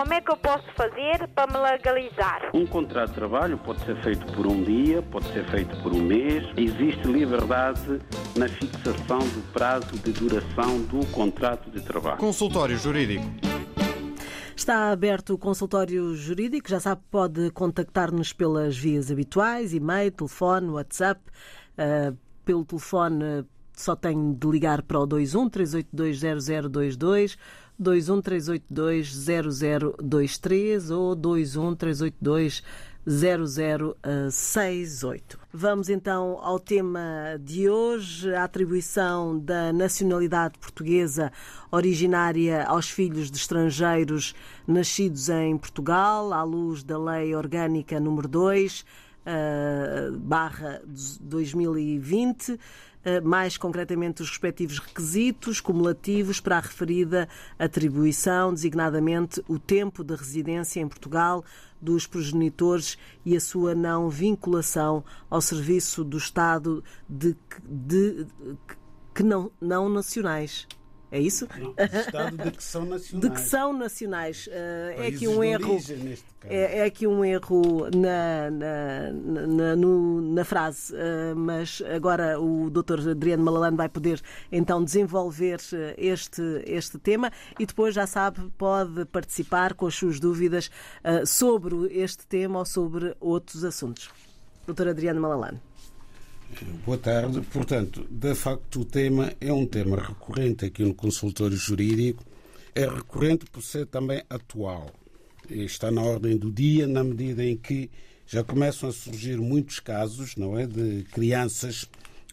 Como é que eu posso fazer para me legalizar? Um contrato de trabalho pode ser feito por um dia, pode ser feito por um mês. Existe liberdade na fixação do prazo de duração do contrato de trabalho. Consultório Jurídico. Está aberto o consultório jurídico. Já sabe, pode contactar-nos pelas vias habituais, e-mail, telefone, WhatsApp. Uh, pelo telefone só tem de ligar para o 21 382 0022 21 382 0023 ou 21 382 0068. Vamos então ao tema de hoje, a atribuição da nacionalidade portuguesa originária aos filhos de estrangeiros nascidos em Portugal, à luz da Lei Orgânica número 2, uh, barra 2020. Eh, mais concretamente os respectivos requisitos cumulativos para a referida atribuição, designadamente o tempo de residência em Portugal dos progenitores e a sua não vinculação ao serviço do Estado de, de, que não, não nacionais. É isso? Não, Estado de que são nacionais. De que são nacionais. Uh, é aqui um erro. É, é, aqui um erro na, na, na, na frase, uh, mas agora o Dr. Adriano Malalano vai poder então desenvolver eh, este, este tema e depois já sabe, pode participar com as suas dúvidas sobre este tema ou sobre outros assuntos. Dr. Adriano Malalano. Boa tarde. Portanto, de facto, o tema é um tema recorrente aqui no consultório jurídico. É recorrente por ser também atual. Está na ordem do dia, na medida em que já começam a surgir muitos casos, não é, de crianças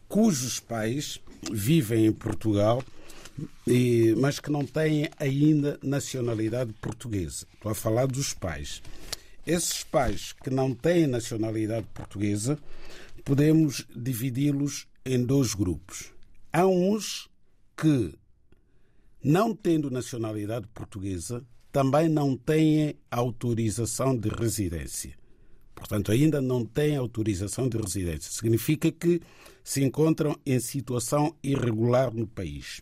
cujos pais vivem em Portugal, mas que não têm ainda nacionalidade portuguesa. Estou a falar dos pais. Esses pais que não têm nacionalidade portuguesa podemos dividi-los em dois grupos. Há uns que, não tendo nacionalidade portuguesa, também não têm autorização de residência. Portanto, ainda não têm autorização de residência. Significa que se encontram em situação irregular no país.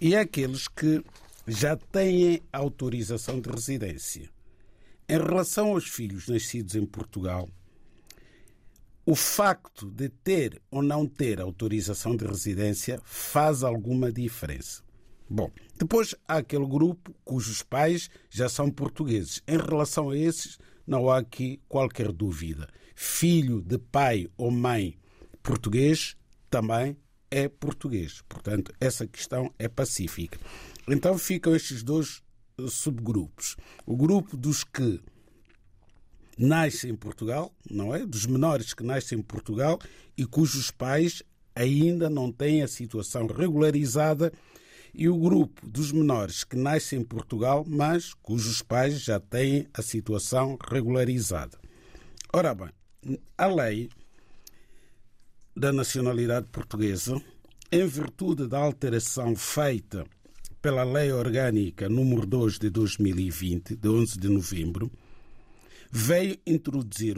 E há aqueles que já têm autorização de residência. Em relação aos filhos nascidos em Portugal, o facto de ter ou não ter autorização de residência faz alguma diferença. Bom, depois há aquele grupo cujos pais já são portugueses. Em relação a esses, não há aqui qualquer dúvida. Filho de pai ou mãe português também é português. Portanto, essa questão é pacífica. Então ficam estes dois subgrupos. O grupo dos que nasce em Portugal, não é? Dos menores que nascem em Portugal e cujos pais ainda não têm a situação regularizada e o grupo dos menores que nascem em Portugal, mas cujos pais já têm a situação regularizada. Ora bem, a lei da nacionalidade portuguesa, em virtude da alteração feita pela Lei Orgânica número 2 de 2020, de 11 de novembro, veio introduzir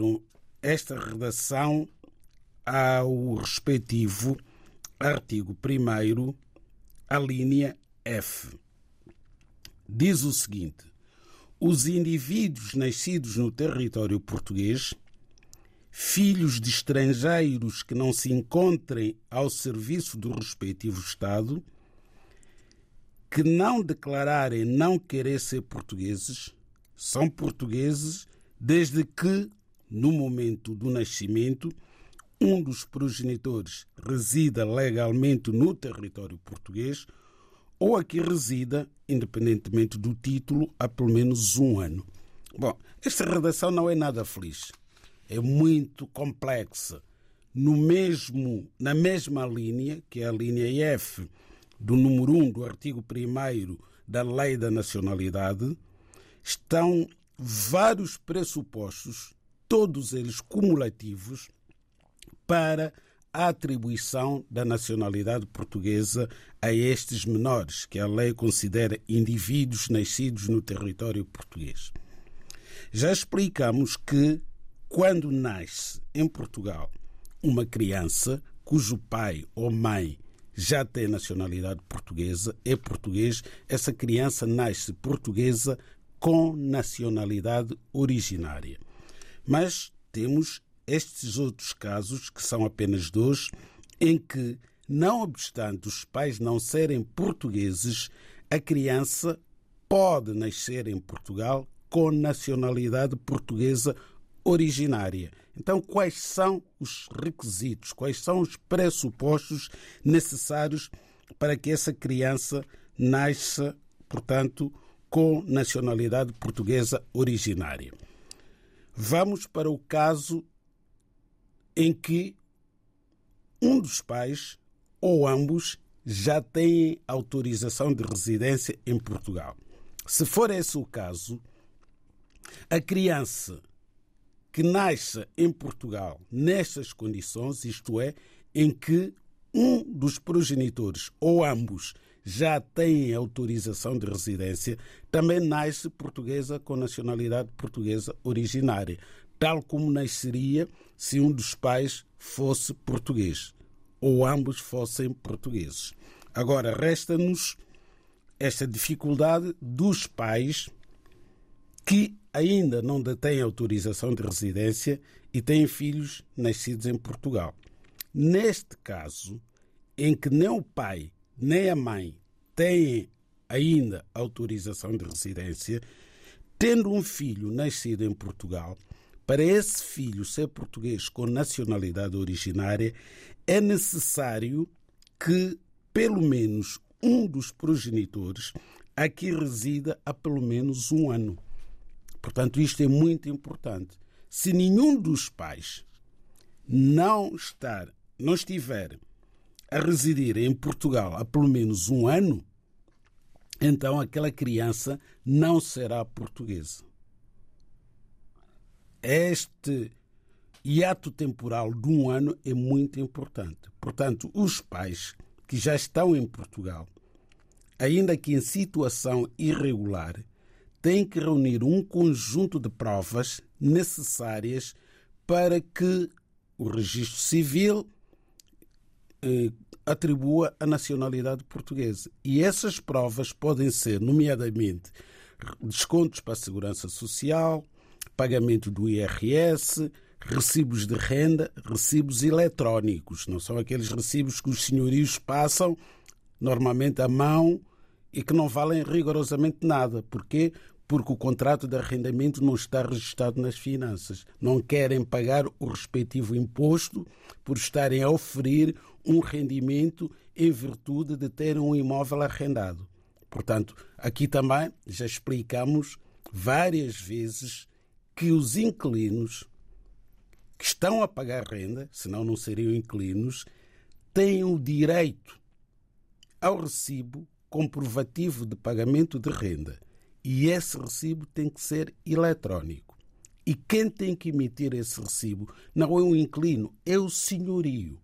esta redação ao respectivo artigo 1 a linha F. Diz o seguinte: os indivíduos nascidos no território português, filhos de estrangeiros que não se encontrem ao serviço do respectivo Estado, que não declararem não querer ser portugueses, são portugueses desde que, no momento do nascimento, um dos progenitores resida legalmente no território português ou aqui resida, independentemente do título, há pelo menos um ano. Bom, esta redação não é nada feliz. É muito complexa. No mesmo, na mesma linha, que é a linha F do número 1 do artigo 1 da Lei da Nacionalidade, estão vários pressupostos, todos eles cumulativos, para a atribuição da nacionalidade portuguesa a estes menores, que a lei considera indivíduos nascidos no território português. Já explicamos que, quando nasce em Portugal uma criança cujo pai ou mãe já tem nacionalidade portuguesa, é português, essa criança nasce portuguesa com nacionalidade originária. Mas temos estes outros casos, que são apenas dois, em que, não obstante os pais não serem portugueses, a criança pode nascer em Portugal com nacionalidade portuguesa originária. Então, quais são os requisitos, quais são os pressupostos necessários para que essa criança nasça, portanto, com nacionalidade portuguesa originária? Vamos para o caso em que um dos pais ou ambos já têm autorização de residência em Portugal. Se for esse o caso, a criança que nasce em Portugal nestas condições, isto é, em que um dos progenitores ou ambos já têm autorização de residência, também nasce portuguesa com nacionalidade portuguesa originária, tal como nasceria se um dos pais fosse português ou ambos fossem portugueses. Agora, resta-nos esta dificuldade dos pais que ainda não detêm autorização de residência e têm filhos nascidos em Portugal. Neste caso, em que nem o pai nem a mãe têm ainda autorização de residência, tendo um filho nascido em Portugal, para esse filho ser português com nacionalidade originária, é necessário que pelo menos um dos progenitores aqui resida há pelo menos um ano. Portanto, isto é muito importante. Se nenhum dos pais não estar, não estiver a residir em Portugal há pelo menos um ano, então aquela criança não será portuguesa. Este hiato temporal de um ano é muito importante. Portanto, os pais que já estão em Portugal, ainda que em situação irregular, têm que reunir um conjunto de provas necessárias para que o registro civil eh, atribua a nacionalidade portuguesa. E essas provas podem ser, nomeadamente, descontos para a segurança social, pagamento do IRS, recibos de renda, recibos eletrónicos. Não são aqueles recibos que os senhorios passam normalmente à mão e que não valem rigorosamente nada. Porquê? Porque o contrato de arrendamento não está registado nas finanças. Não querem pagar o respectivo imposto por estarem a oferir um rendimento em virtude de terem um imóvel arrendado. Portanto, aqui também já explicamos várias vezes que os inquilinos que estão a pagar renda, senão não seriam inquilinos, têm o direito ao recibo comprovativo de pagamento de renda. E esse recibo tem que ser eletrónico. E quem tem que emitir esse recibo não é um inquilino, é o senhorio.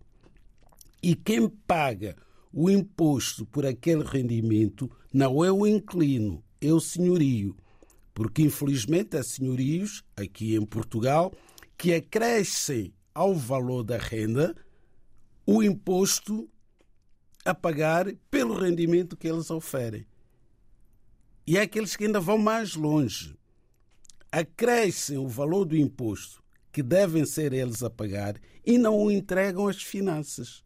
E quem paga o imposto por aquele rendimento não é o inquilino, é o senhorio porque infelizmente há senhorios aqui em Portugal que acrescem ao valor da renda o imposto a pagar pelo rendimento que eles oferem. E há aqueles que ainda vão mais longe. Acrescem o valor do imposto que devem ser eles a pagar e não o entregam às finanças.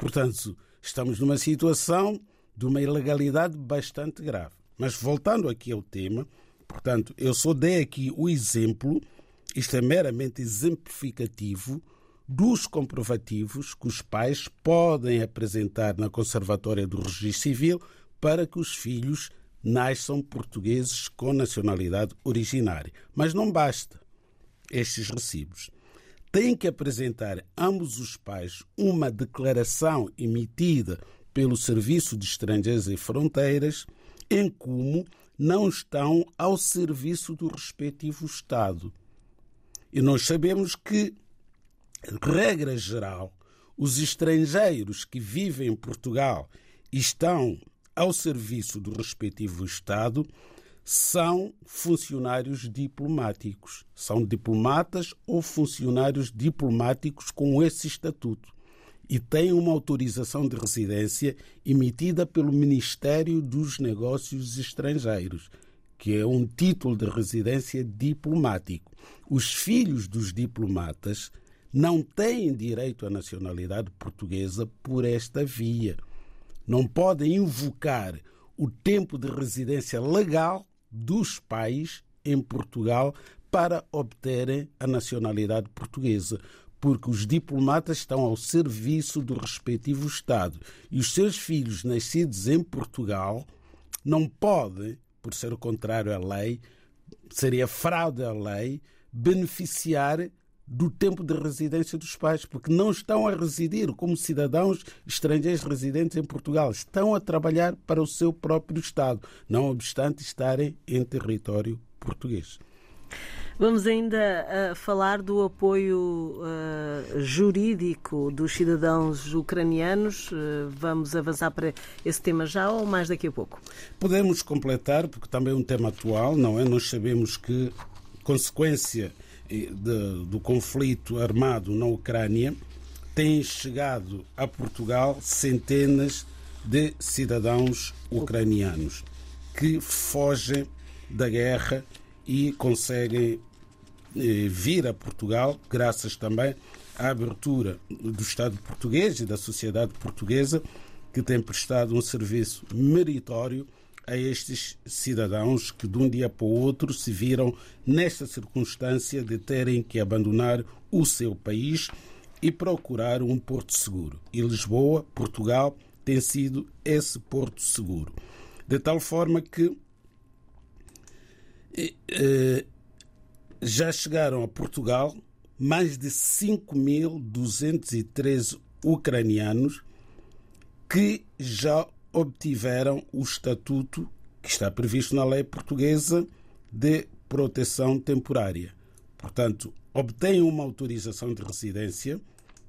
Portanto, estamos numa situação de uma ilegalidade bastante grave. Mas voltando aqui ao tema, Portanto, eu só dei aqui o exemplo, isto é meramente exemplificativo, dos comprovativos que os pais podem apresentar na Conservatória do Registro Civil para que os filhos nasçam portugueses com nacionalidade originária. Mas não basta estes recibos. Têm que apresentar ambos os pais uma declaração emitida pelo Serviço de Estrangeiros e Fronteiras em como não estão ao serviço do respectivo Estado. E nós sabemos que, regra geral, os estrangeiros que vivem em Portugal estão ao serviço do respectivo Estado são funcionários diplomáticos. São diplomatas ou funcionários diplomáticos com esse estatuto e tem uma autorização de residência emitida pelo Ministério dos Negócios Estrangeiros, que é um título de residência diplomático. Os filhos dos diplomatas não têm direito à nacionalidade portuguesa por esta via. Não podem invocar o tempo de residência legal dos pais em Portugal para obterem a nacionalidade portuguesa, porque os diplomatas estão ao serviço do respectivo Estado e os seus filhos nascidos em Portugal não podem, por ser o contrário à lei, seria fraude à lei, beneficiar do tempo de residência dos pais, porque não estão a residir como cidadãos estrangeiros residentes em Portugal, estão a trabalhar para o seu próprio Estado, não obstante estarem em território português. Vamos ainda uh, falar do apoio uh, jurídico dos cidadãos ucranianos. Uh, vamos avançar para esse tema já ou mais daqui a pouco? Podemos completar, porque também é um tema atual, não é? Nós sabemos que, consequência de, do conflito armado na Ucrânia, têm chegado a Portugal centenas de cidadãos ucranianos que fogem da guerra e conseguem eh, vir a Portugal, graças também à abertura do Estado português e da sociedade portuguesa, que tem prestado um serviço meritório a estes cidadãos que de um dia para o outro se viram nesta circunstância de terem que abandonar o seu país e procurar um porto seguro. E Lisboa, Portugal, tem sido esse porto seguro. De tal forma que eh, já chegaram a Portugal mais de 5.213 ucranianos que já obtiveram o estatuto que está previsto na lei portuguesa de proteção temporária. Portanto, obtêm uma autorização de residência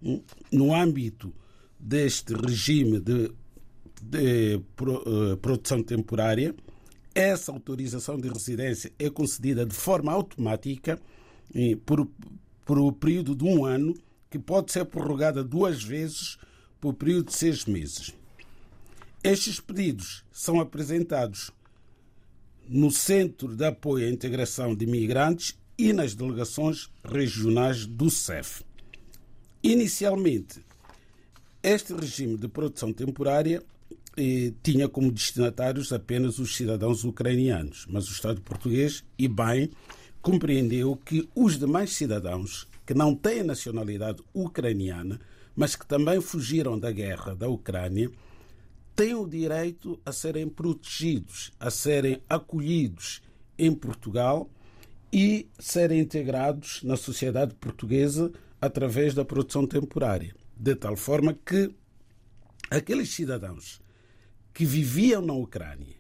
hum, no âmbito deste regime de, de uh, proteção temporária. Essa autorização de residência é concedida de forma automática por, por o período de um ano, que pode ser prorrogada duas vezes por período de seis meses. Estes pedidos são apresentados no Centro de Apoio à Integração de Imigrantes e nas delegações regionais do CEF. Inicialmente, este regime de produção temporária eh, tinha como destinatários apenas os cidadãos ucranianos, mas o Estado português, e bem, compreendeu que os demais cidadãos que não têm nacionalidade ucraniana, mas que também fugiram da guerra da Ucrânia, têm o direito a serem protegidos, a serem acolhidos em Portugal e serem integrados na sociedade portuguesa através da produção temporária. De tal forma que aqueles cidadãos que viviam na Ucrânia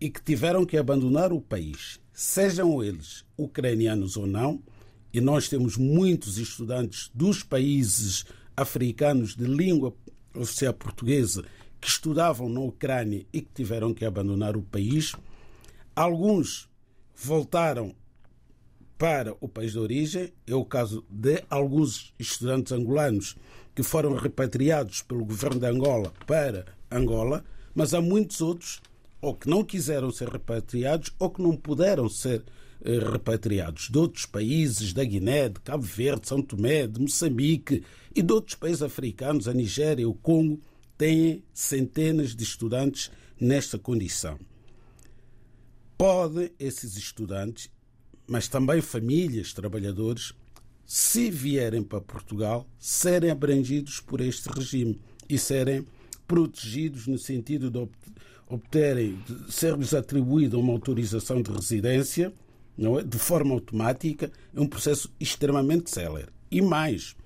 e que tiveram que abandonar o país, sejam eles ucranianos ou não, e nós temos muitos estudantes dos países africanos de língua oficial portuguesa que estudavam na Ucrânia e que tiveram que abandonar o país. Alguns voltaram para o país de origem. É o caso de alguns estudantes angolanos que foram repatriados pelo governo de Angola para Angola, mas há muitos outros ou que não quiseram ser repatriados ou que não puderam ser eh, repatriados de outros países, da Guiné, de Cabo Verde, São Tomé, de Moçambique e de outros países africanos, a Nigéria, o Congo, têm centenas de estudantes nesta condição. Podem esses estudantes, mas também famílias, trabalhadores, se vierem para Portugal, serem abrangidos por este regime e serem protegidos no sentido de obterem, de ser-lhes atribuída uma autorização de residência não é? de forma automática, é um processo extremamente célere. E mais,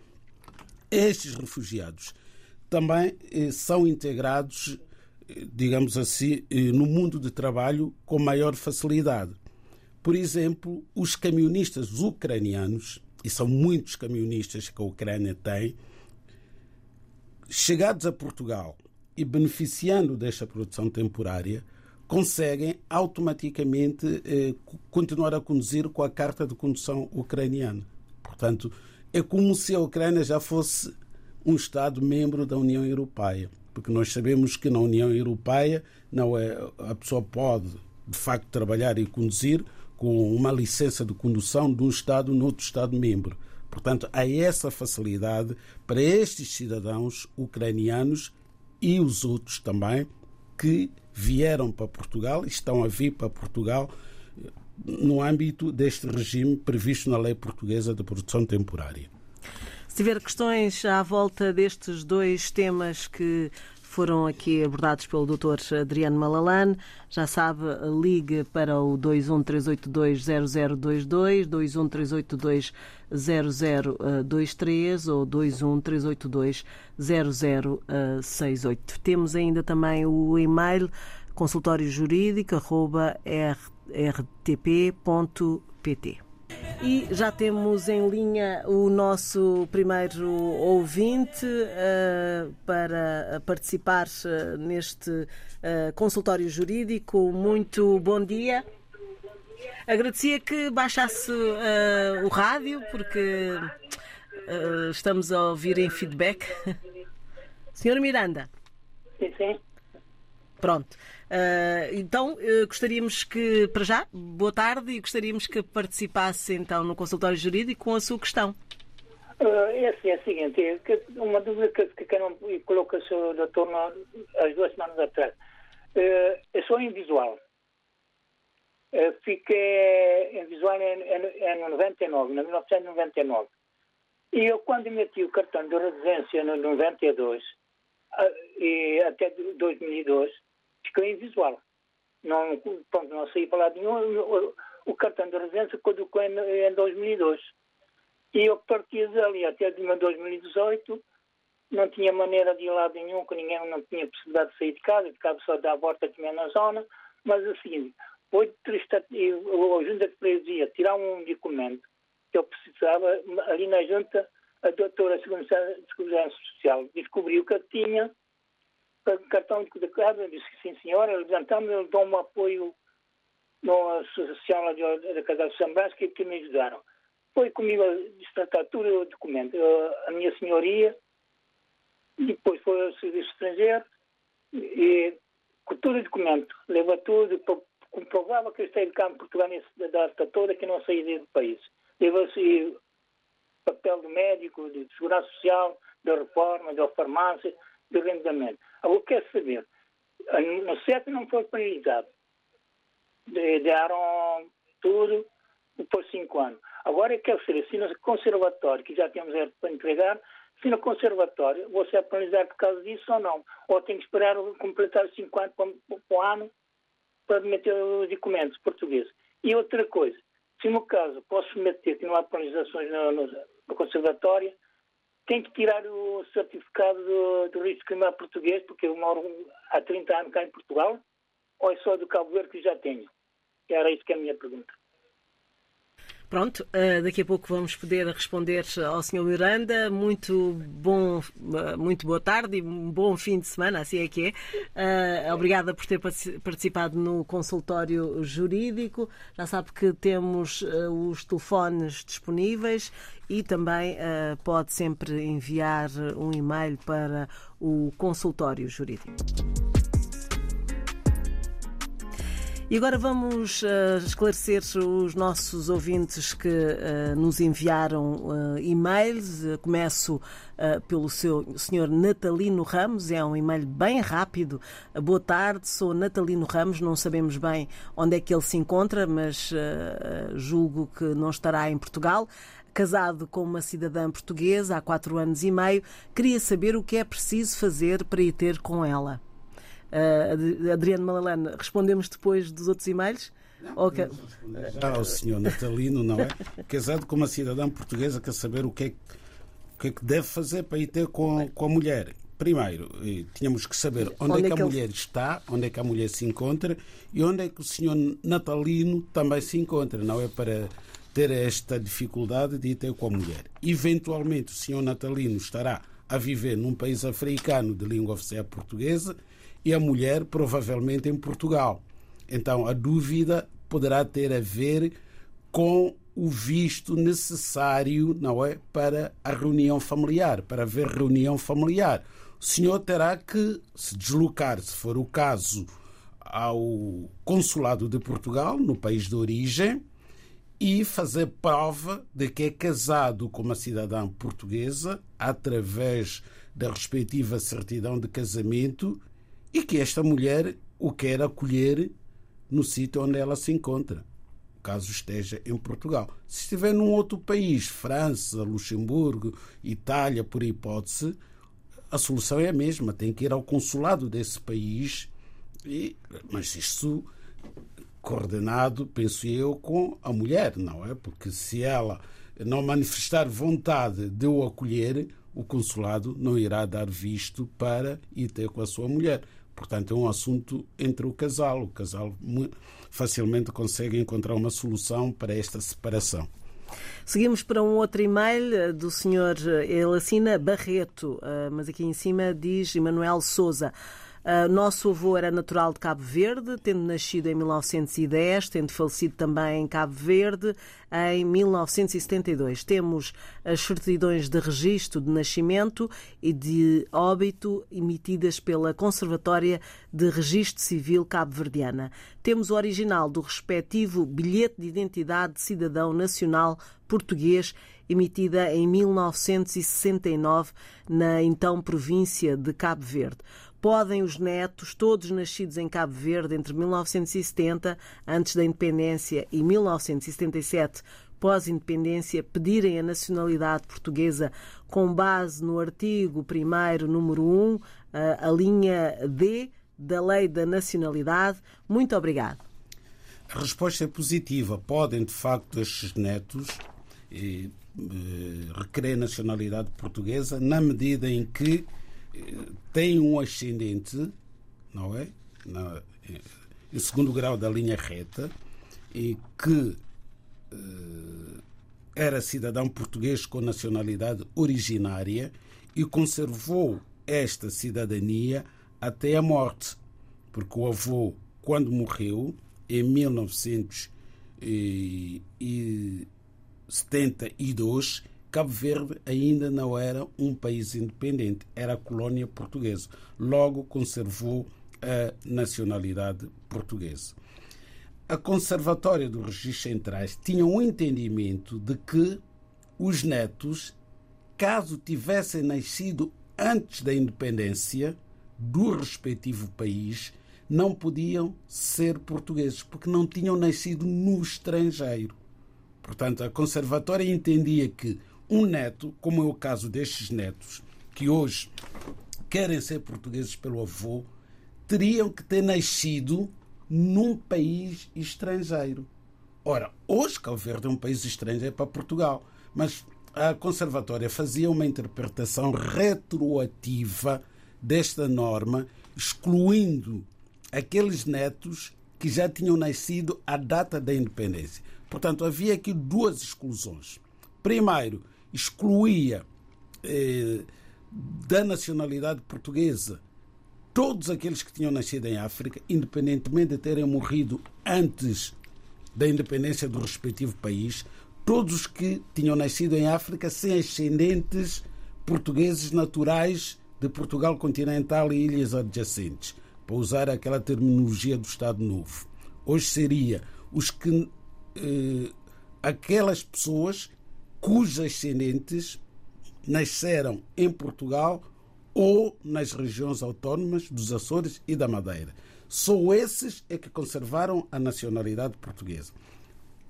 estes refugiados também eh, são integrados, eh, digamos assim, eh, no mundo de trabalho com maior facilidade. Por exemplo, os camionistas ucranianos, e são muitos camionistas que a Ucrânia tem, chegados a Portugal e beneficiando desta produção temporária, conseguem automaticamente eh, continuar a conduzir com a carta de condução ucraniana. Portanto, é como se a Ucrânia já fosse um Estado membro da União Europeia. Porque nós sabemos que na União Europeia não é, a pessoa pode de facto, trabalhar e conduzir com uma licença de condução de um Estado noutro Estado-membro. Portanto, há essa facilidade para estes cidadãos ucranianos e os outros também que vieram para Portugal e estão a vir para Portugal no âmbito deste regime previsto na lei portuguesa de produção temporária. Tiver questões à volta destes dois temas que foram aqui abordados pelo Dr. Adriano Malalane. Já sabe, ligue para o 213820022, 213820023 ou 213820068. Temos ainda também o e-mail consultóriojurídico.rtp.pt. E já temos em linha o nosso primeiro ouvinte uh, para participar uh, neste uh, consultório jurídico. Muito bom dia. Agradecia que baixasse o rádio, porque estamos a ouvir em feedback. Senhor Miranda. Sim, sim. Pronto. Uh, então, uh, gostaríamos que, para já, boa tarde e gostaríamos que participasse então no consultório jurídico com a sua questão. Uh, é assim, é o seguinte, é uma dúvida que, que, que não coloca o. Doutor as duas semanas atrás. Uh, é só em visual. Uh, fiquei em visual em, em, em 99, em 1999. E eu, quando meti o cartão de residência no 92 e até 2002, ficou invisual. Não, pronto, não saí para lá nenhum. O, o cartão de residência caducou em, em 2002. E eu parti dali até 2018, não tinha maneira de ir lá nenhum, que ninguém não tinha possibilidade de sair de casa, ficava só dar a volta aqui na zona. Mas assim, foi triste, a junta de freguesia tirar um documento que eu precisava, ali na junta, a doutora de Segurança Social descobriu que eu tinha cartão de declarado, disse que sim, senhora, levantamos, eles dão um apoio na Associação da Casa de São Brás, que, que me ajudaram. Foi comigo a tudo o documento. A minha senhoria, depois foi ao Serviço Estrangeiro, e com todo o documento, levou tudo, comprovava que eu estava cá em Portugal nessa data toda, que não saí do país. Levou-se papel do médico, de segurança social, da reforma, da farmácia, do rendimento. Agora, quer saber, no CEP não foi penalizado. Deram tudo por cinco anos. Agora, eu quero saber, se no conservatório, que já temos para entregar, se no conservatório você é penalizado por causa disso ou não. Ou tem que esperar completar os cinco anos para, o ano para meter os documentos portugueses. E outra coisa, se no caso posso meter que não há penalizações no, no, no conservatório, tem que tirar o certificado do, do risco criminal português, porque eu moro há 30 anos cá em Portugal, ou é só do Cabo Verde que já tenho? Era isso que é a minha pergunta. Pronto, eh, daqui a pouco vamos poder responder ao Sr. Miranda. Muito bom, eh, muito boa tarde e um bom fim de semana, assim é que é. Eh, obrigada por ter participado no consultório jurídico. Já sabe que temos os telefones disponíveis e também pode sempre enviar um e-mail para o consultório jurídico. E agora vamos uh, esclarecer os nossos ouvintes que uh, nos enviaram uh, e-mails. começo pelo seu senhor Natalino Ramos, é um e-mail bem rápido. boa tarde, sou Natalino Ramos, não sabemos bem onde é que ele se encontra, mas julgo que não estará em Portugal casado com uma cidadã portuguesa há quatro anos e meio, queria saber o que é preciso fazer para ir ter com ela. Uh, Adriano Malalane, respondemos depois dos outros e-mails? Não, okay. Já ao senhor Natalino, não é? Casado com uma cidadã portuguesa, quer saber o que é, o que, é que deve fazer para ir ter com, com a mulher. Primeiro, eh, tínhamos que saber onde, onde é que, é que a ele... mulher está, onde é que a mulher se encontra e onde é que o senhor Natalino também se encontra, não é? Para ter esta dificuldade de ir ter com a mulher. Eventualmente, o senhor Natalino estará a viver num país africano de língua oficial portuguesa e a mulher provavelmente em Portugal. Então a dúvida poderá ter a ver com o visto necessário, não é, para a reunião familiar, para haver reunião familiar. O senhor terá que se deslocar, se for o caso, ao consulado de Portugal, no país de origem, e fazer prova de que é casado com uma cidadã portuguesa através da respectiva certidão de casamento e que esta mulher o quer acolher no sítio onde ela se encontra, caso esteja em Portugal. Se estiver num outro país, França, Luxemburgo, Itália, por hipótese, a solução é a mesma, tem que ir ao consulado desse país, e, mas isso coordenado, penso eu, com a mulher, não é? Porque se ela não manifestar vontade de o acolher, o consulado não irá dar visto para ir ter com a sua mulher. Portanto, é um assunto entre o casal. O casal facilmente consegue encontrar uma solução para esta separação. Seguimos para um outro e-mail eh, do senhor, eh, ele assina Barreto, eh, mas aqui em cima diz Emanuel Souza. Uh, nosso avô era natural de Cabo Verde, tendo nascido em 1910, tendo falecido também em Cabo Verde em 1972. Temos as certidões de registro de nascimento e de óbito emitidas pela Conservatória de Registro Civil Cabo-Verdiana. Temos o original do respectivo bilhete de identidade de cidadão nacional português emitida em 1969 na então província de Cabo Verde podem os netos, todos nascidos em Cabo Verde entre 1970, antes da independência, e 1977, pós-independência, pedirem a nacionalidade portuguesa com base no artigo 1, número 1, a linha D da Lei da Nacionalidade. Muito obrigado. A resposta é positiva. Podem, de facto, estes netos eh, requerer nacionalidade portuguesa na medida em que tem um ascendente, não é? Na, em segundo grau da linha reta, e que eh, era cidadão português com nacionalidade originária e conservou esta cidadania até a morte, porque o avô, quando morreu, em 1972, Cabo Verde ainda não era um país independente, era colônia portuguesa. Logo conservou a nacionalidade portuguesa. A Conservatória dos Registros Centrais tinha um entendimento de que os netos, caso tivessem nascido antes da independência do respectivo país, não podiam ser portugueses, porque não tinham nascido no estrangeiro. Portanto, a Conservatória entendia que um neto, como é o caso destes netos, que hoje querem ser portugueses pelo avô, teriam que ter nascido num país estrangeiro. Ora, hoje Cabo Verde é um país estrangeiro para Portugal, mas a Conservatória fazia uma interpretação retroativa desta norma, excluindo aqueles netos que já tinham nascido à data da independência. Portanto, havia aqui duas exclusões. Primeiro, excluía eh, da nacionalidade portuguesa todos aqueles que tinham nascido em África, independentemente de terem morrido antes da independência do respectivo país, todos os que tinham nascido em África sem ascendentes portugueses naturais de Portugal continental e ilhas adjacentes, para usar aquela terminologia do Estado Novo. Hoje seria os que eh, aquelas pessoas cujos ascendentes nasceram em Portugal ou nas regiões autónomas dos Açores e da Madeira. Só esses é que conservaram a nacionalidade portuguesa.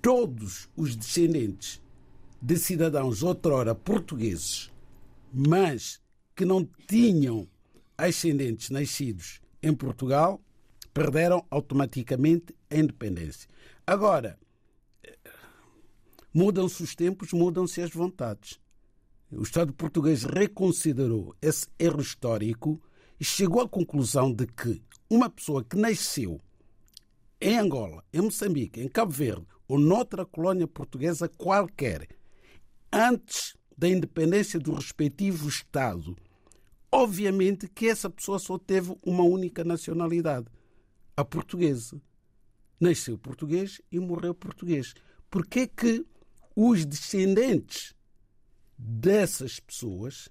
Todos os descendentes de cidadãos outrora portugueses, mas que não tinham ascendentes nascidos em Portugal, perderam automaticamente a independência. Agora, Mudam-se os tempos, mudam-se as vontades. O Estado português reconsiderou esse erro histórico e chegou à conclusão de que uma pessoa que nasceu em Angola, em Moçambique, em Cabo Verde ou noutra colônia portuguesa qualquer, antes da independência do respectivo Estado, obviamente que essa pessoa só teve uma única nacionalidade, a portuguesa. Nasceu português e morreu português. Por que que os descendentes dessas pessoas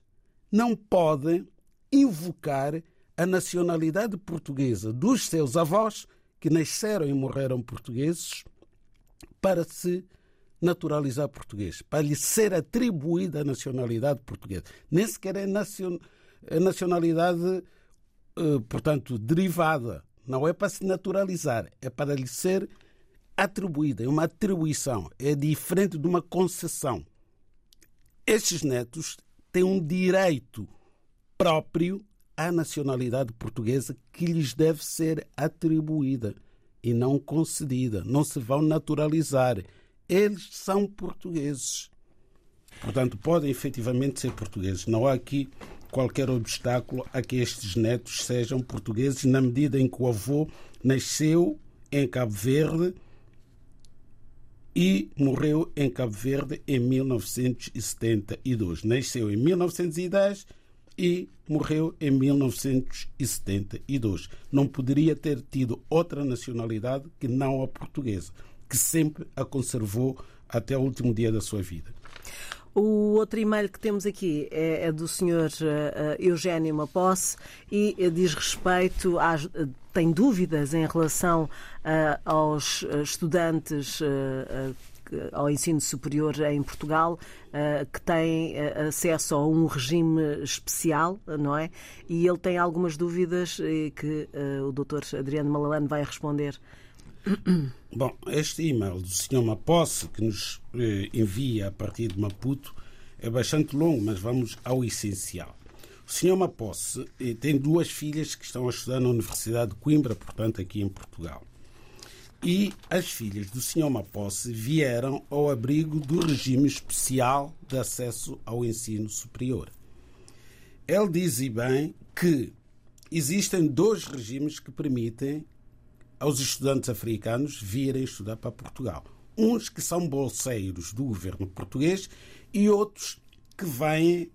não podem invocar a nacionalidade portuguesa dos seus avós que nasceram e morreram portugueses para se naturalizar português, para lhe ser atribuída a nacionalidade portuguesa. Nem sequer é nacionalidade, eh, portanto, derivada. Não é para se naturalizar, é para lhe ser atribuída. É uma atribuição, é diferente de uma concessão. Estes netos têm um direito próprio à nacionalidade portuguesa que lhes deve ser atribuída e não concedida. Não se vão naturalizar. Eles são portugueses. Portanto, podem efetivamente ser portugueses. Não há aqui qualquer obstáculo a que estes netos sejam portugueses, na medida em que o avô nasceu em Cabo Verde e morreu em Cabo Verde em 1972. Nasceu em 1910 e morreu em 1972. Não poderia ter tido outra nacionalidade que não a portuguesa, que sempre a conservou até o último dia da sua vida. O outro e-mail que temos aqui é, é do Sr. Uh, Eugênio Maposse e uh, diz respeito às. Uh, tem dúvidas em relação uh, aos estudantes ao ensino superior em Portugal que têm acesso a um regime especial, não é? E ele tem algumas dúvidas que o Dr. Adriano Malalane vai responder. Bom, este e-mail do Sr. Maposse, que nos eh, envia a partir de Maputo, é bastante longo, mas vamos ao essencial. O Sr. Maposse eh, tem duas filhas que estão a estudar na Universidade de Coimbra, portanto, aqui em Portugal. E as filhas do Sr. Maposse vieram ao abrigo do regime especial de acesso ao ensino superior. Ele diz e bem que existem dois regimes que permitem aos estudantes africanos virem estudar para Portugal. Uns que são bolseiros do governo português e outros que vêm,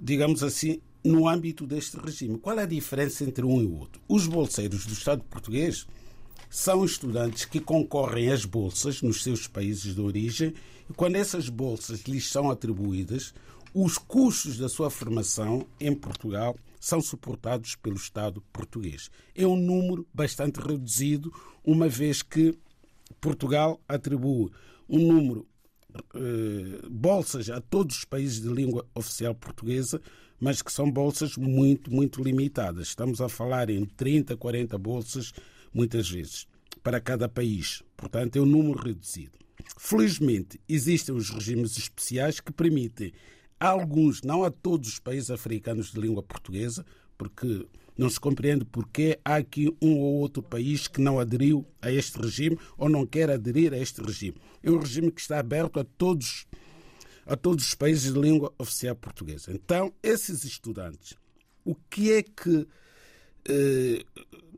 digamos assim, no âmbito deste regime. Qual é a diferença entre um e o outro? Os bolseiros do Estado português são estudantes que concorrem às bolsas nos seus países de origem e quando essas bolsas lhes são atribuídas, os custos da sua formação em Portugal são suportados pelo Estado português. É um número bastante reduzido, uma vez que Portugal atribui um número eh, bolsas a todos os países de língua oficial portuguesa, mas que são bolsas muito, muito limitadas. Estamos a falar em 30, 40 bolsas, muitas vezes, para cada país. Portanto, é um número reduzido. Felizmente, existem os regimes especiais que permitem alguns, não a todos os países africanos de língua portuguesa, porque não se compreende porque há aqui um ou outro país que não aderiu a este regime ou não quer aderir a este regime. É um regime que está aberto a todos, a todos os países de língua oficial portuguesa. Então, esses estudantes, o que é que eh,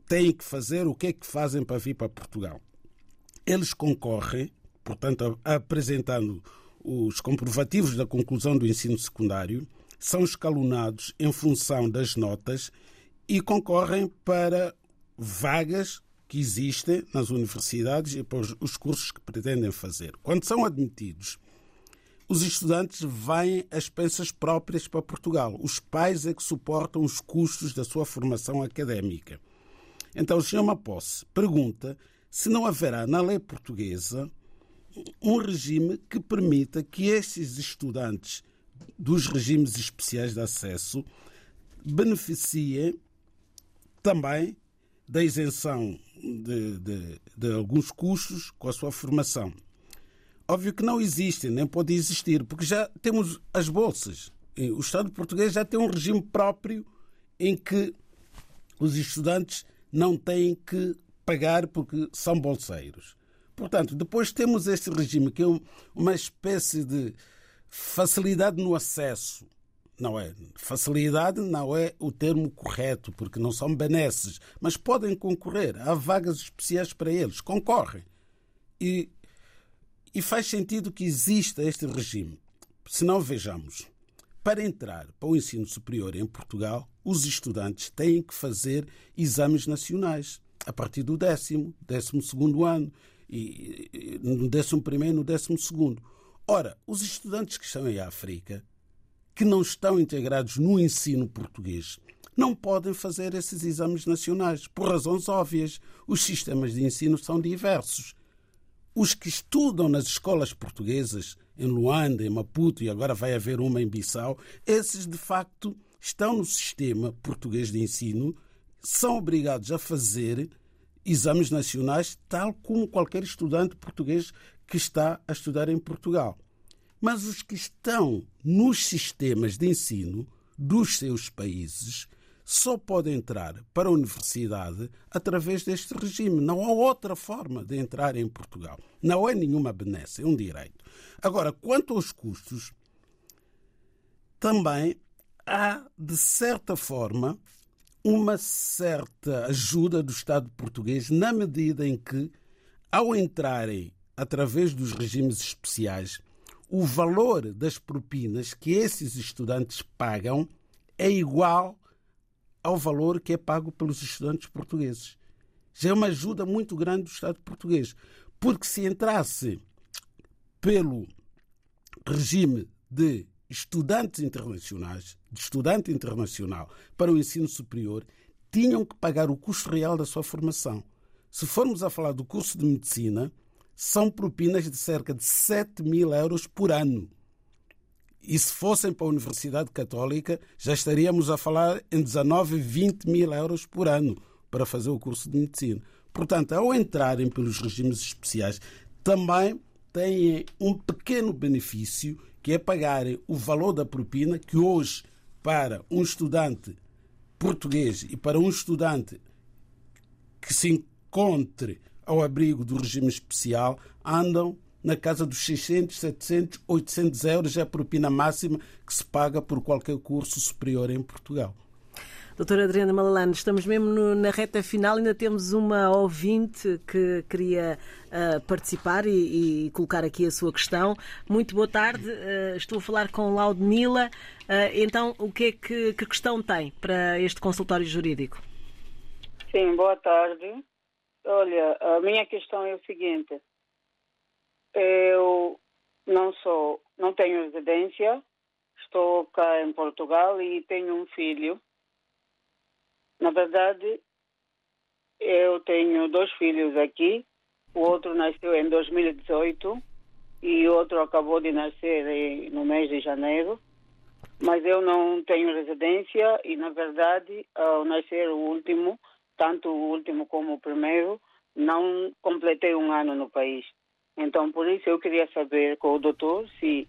têm que fazer, o que é que fazem para vir para Portugal? Eles concorrem, portanto, apresentando os comprovativos da conclusão do ensino secundário são escalonados em função das notas e concorrem para vagas que existem nas universidades e para os cursos que pretendem fazer. Quando são admitidos, os estudantes vêm às pensas próprias para Portugal. Os pais é que suportam os custos da sua formação académica. Então, o Sr. Maposse pergunta se não haverá na lei portuguesa um regime que permita que estes estudantes dos regimes especiais de acesso beneficiem também da isenção de, de, de, alguns custos com a sua formação. Óbvio que não existem, nem pode existir, porque já temos as bolsas. O Estado português já tem um regime próprio em que os estudantes não têm que pagar porque são bolseiros. Portanto, depois temos este regime que é uma espécie de facilidade no acesso. Não é? Facilidade não é o termo correto, porque não são benesses, mas podem concorrer. Há vagas especiais para eles, concorrem. E, e faz sentido que exista este regime. Se não vejamos, para entrar para o ensino superior em Portugal, os estudantes têm que fazer exames nacionais a partir do décimo, décimo segundo ano e, no 11 e no 12. Ora, os estudantes que estão em África, que não estão integrados no ensino português, não podem fazer esses exames nacionais, por razões óbvias. Os sistemas de ensino são diversos. Os que estudam nas escolas portuguesas, em Luanda, em Maputo e agora vai haver uma em Bissau, esses de facto estão no sistema português de ensino, são obrigados a fazer exames nacionais, tal como qualquer estudante português que está a estudar em Portugal. Mas os que estão nos sistemas de ensino dos seus países só podem entrar para a universidade através deste regime. Não há outra forma de entrar em Portugal. Não é nenhuma benesse, é um direito. Agora, quanto aos custos, também há, de certa forma, uma certa ajuda do Estado português na medida em que, ao entrarem através dos regimes especiais, o valor das propinas que esses estudantes pagam é igual ao valor que é pago pelos estudantes portugueses. Já é uma ajuda muito grande do Estado português. Porque se entrasse pelo regime de estudantes internacionais, de estudante internacional para o ensino superior, tinham que pagar o custo real da sua formação. Se formos a falar do curso de medicina, são propinas de cerca de 7 mil euros por ano. E se fossem para a Universidade Católica, já estaríamos a falar em 19, 20 mil euros por ano para fazer o curso de medicina. Portanto, ao entrarem pelos regimes especiais, também têm um pequeno benefício que é pagarem o valor da propina, que hoje, para um estudante português e para um estudante que se encontre ao abrigo do regime especial, andam na casa dos 600, 700, 800 euros, é a propina máxima que se paga por qualquer curso superior em Portugal. Doutora Adriana Malalane, estamos mesmo no, na reta final, ainda temos uma ouvinte que queria uh, participar e, e, colocar aqui a sua questão. Muito boa tarde, uh, estou a falar com Laudmila. Uh, então, o que é que, que questão tem para este consultório jurídico? Sim, boa tarde. Olha, a minha questão é o seguinte. Eu não sou, não tenho residência, estou cá em Portugal e tenho um filho na verdade, eu tenho dois filhos aqui. O outro nasceu em 2018 e o outro acabou de nascer no mês de janeiro. Mas eu não tenho residência e, na verdade, ao nascer o último, tanto o último como o primeiro, não completei um ano no país. Então, por isso, eu queria saber com o doutor se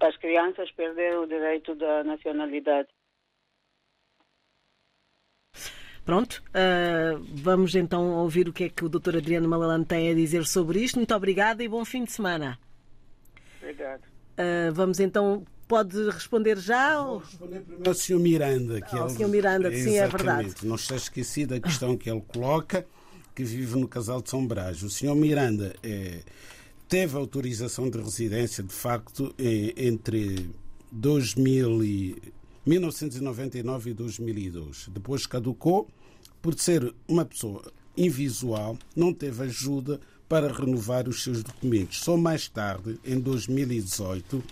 as crianças perderam o direito da nacionalidade. Pronto, uh, vamos então ouvir o que é que o Dr. Adriano Malalane tem a dizer sobre isto. Muito obrigada e bom fim de semana. Obrigado. Uh, vamos então pode responder já? Vou responder primeiro ao Sr. Miranda. Que ao ele... Sr. Miranda, que sim, é verdade. Não está esquecido a questão que ele coloca, que vive no Casal de São Brás. O Sr. Miranda é, teve autorização de residência, de facto, entre 2000 e 1999 e 2002. Depois caducou por ser uma pessoa invisual, não teve ajuda para renovar os seus documentos. Só mais tarde, em 2018,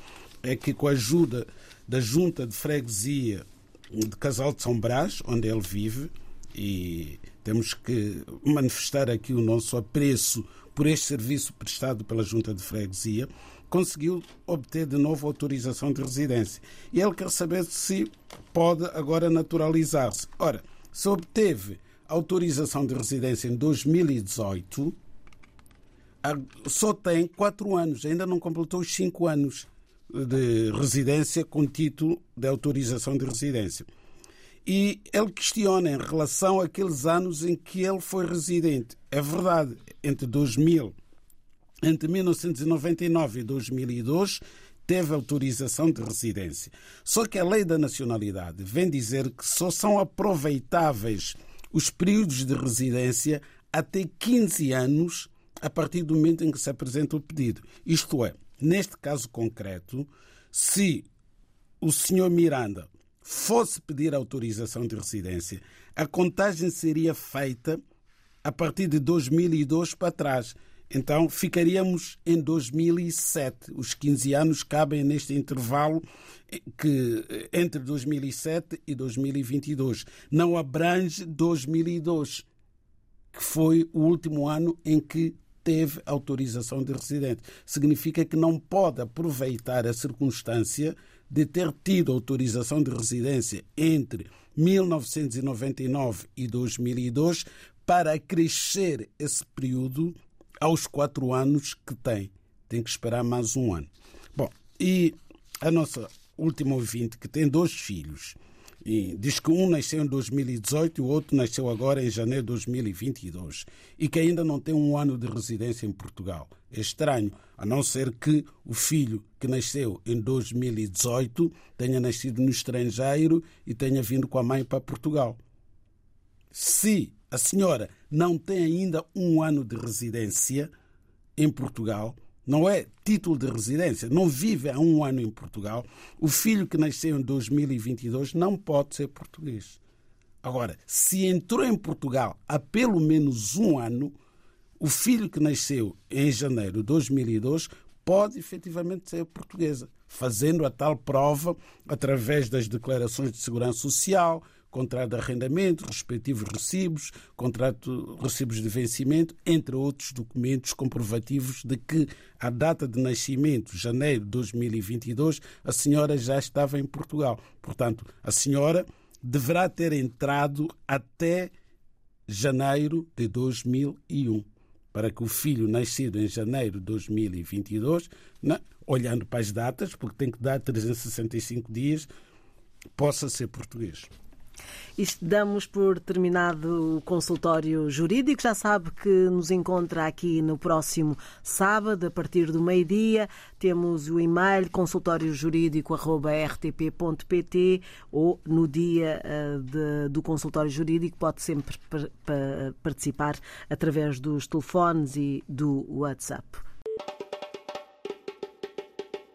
é que com a ajuda da Junta de Freguesia de Casal de São Brás, onde ele vive, e temos que manifestar aqui o nosso apreço por este serviço prestado pela Junta de Freguesia, conseguiu obter de novo autorização de residência. E ele quer saber se pode agora naturalizar-se. Ora, se obteve autorização de residência em 2018, só tem quatro anos, ainda não completou os cinco anos de residência com título de autorização de residência. E ele questiona em relação àqueles anos em que ele foi residente. É verdade, entre 2000 entre 1999 e 2002 teve autorização de residência. Só que a lei da nacionalidade vem dizer que só são aproveitáveis os períodos de residência até 15 anos a partir do momento em que se apresenta o pedido. Isto é, neste caso concreto, se o senhor Miranda fosse pedir autorização de residência, a contagem seria feita a partir de 2002 para trás Então ficaríamos em 2007. Os 15 anos cabem neste intervalo que entre 2007 e 2022. Não abrange 2002, que foi o último ano em que teve autorização de residente. Significa que não pode aproveitar a circunstância de ter tido autorização de residência entre 1999 e 2002 para acrescer esse período aos quatro anos que tem. Tem que esperar mais um ano. Bom, e a nossa última ouvinte, que tem dois filhos, e diz que um nasceu em 2018 e o outro nasceu agora em janeiro de 2022 e que ainda não tem um ano de residência em Portugal. É estranho, a não ser que o filho que nasceu em 2018 tenha nascido no estrangeiro e tenha vindo com a mãe para Portugal. Se a senhora não tem ainda um ano de residência em Portugal, não é título de residência, não vive há um ano em Portugal, o filho que nasceu em 2022 não pode ser português. Agora, se entrou em Portugal há pelo menos um ano, o filho que nasceu em janeiro de 2002 pode efetivamente ser portuguesa, fazendo a tal prova através das declarações de segurança social, contrato de arrendamento, respectivos recibos, contrato, recibos de vencimento, entre outros documentos comprovativos de que, à data de nascimento, janeiro de 2022, a senhora já estava em Portugal. Portanto, a senhora deverá ter entrado até janeiro de 2001 para que o filho nascido em janeiro de 2022, né, olhando para as datas, porque tem que dar 365 dias, possa ser português. Isto damos por terminado o consultório jurídico. Já sabe que nos encontra aqui no próximo sábado, a partir do meio-dia. Temos o e-mail consultóriojurídico.rtp.pt ou no dia uh, de, do consultório jurídico pode sempre participar através dos telefones e do WhatsApp.